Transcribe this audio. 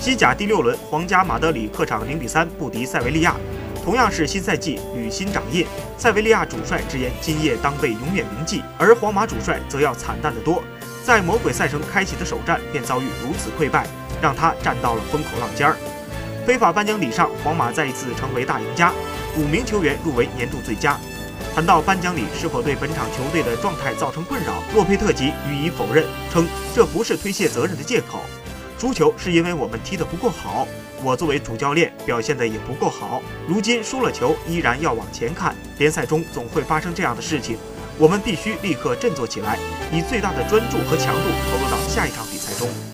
西甲第六轮，皇家马德里客场零比三不敌塞维利亚。同样是新赛季履新掌印，塞维利亚主帅直言今夜当被永远铭记，而皇马主帅则要惨淡得多。在魔鬼赛程开启的首战便遭遇如此溃败，让他站到了风口浪尖儿。非法颁奖礼上，皇马再一次成为大赢家，五名球员入围年度最佳。谈到颁奖礼是否对本场球队的状态造成困扰，洛佩特吉予以否认，称这不是推卸责任的借口。输球是因为我们踢得不够好，我作为主教练表现得也不够好。如今输了球，依然要往前看。联赛中总会发生这样的事情，我们必须立刻振作起来，以最大的专注和强度投入到下一场比赛中。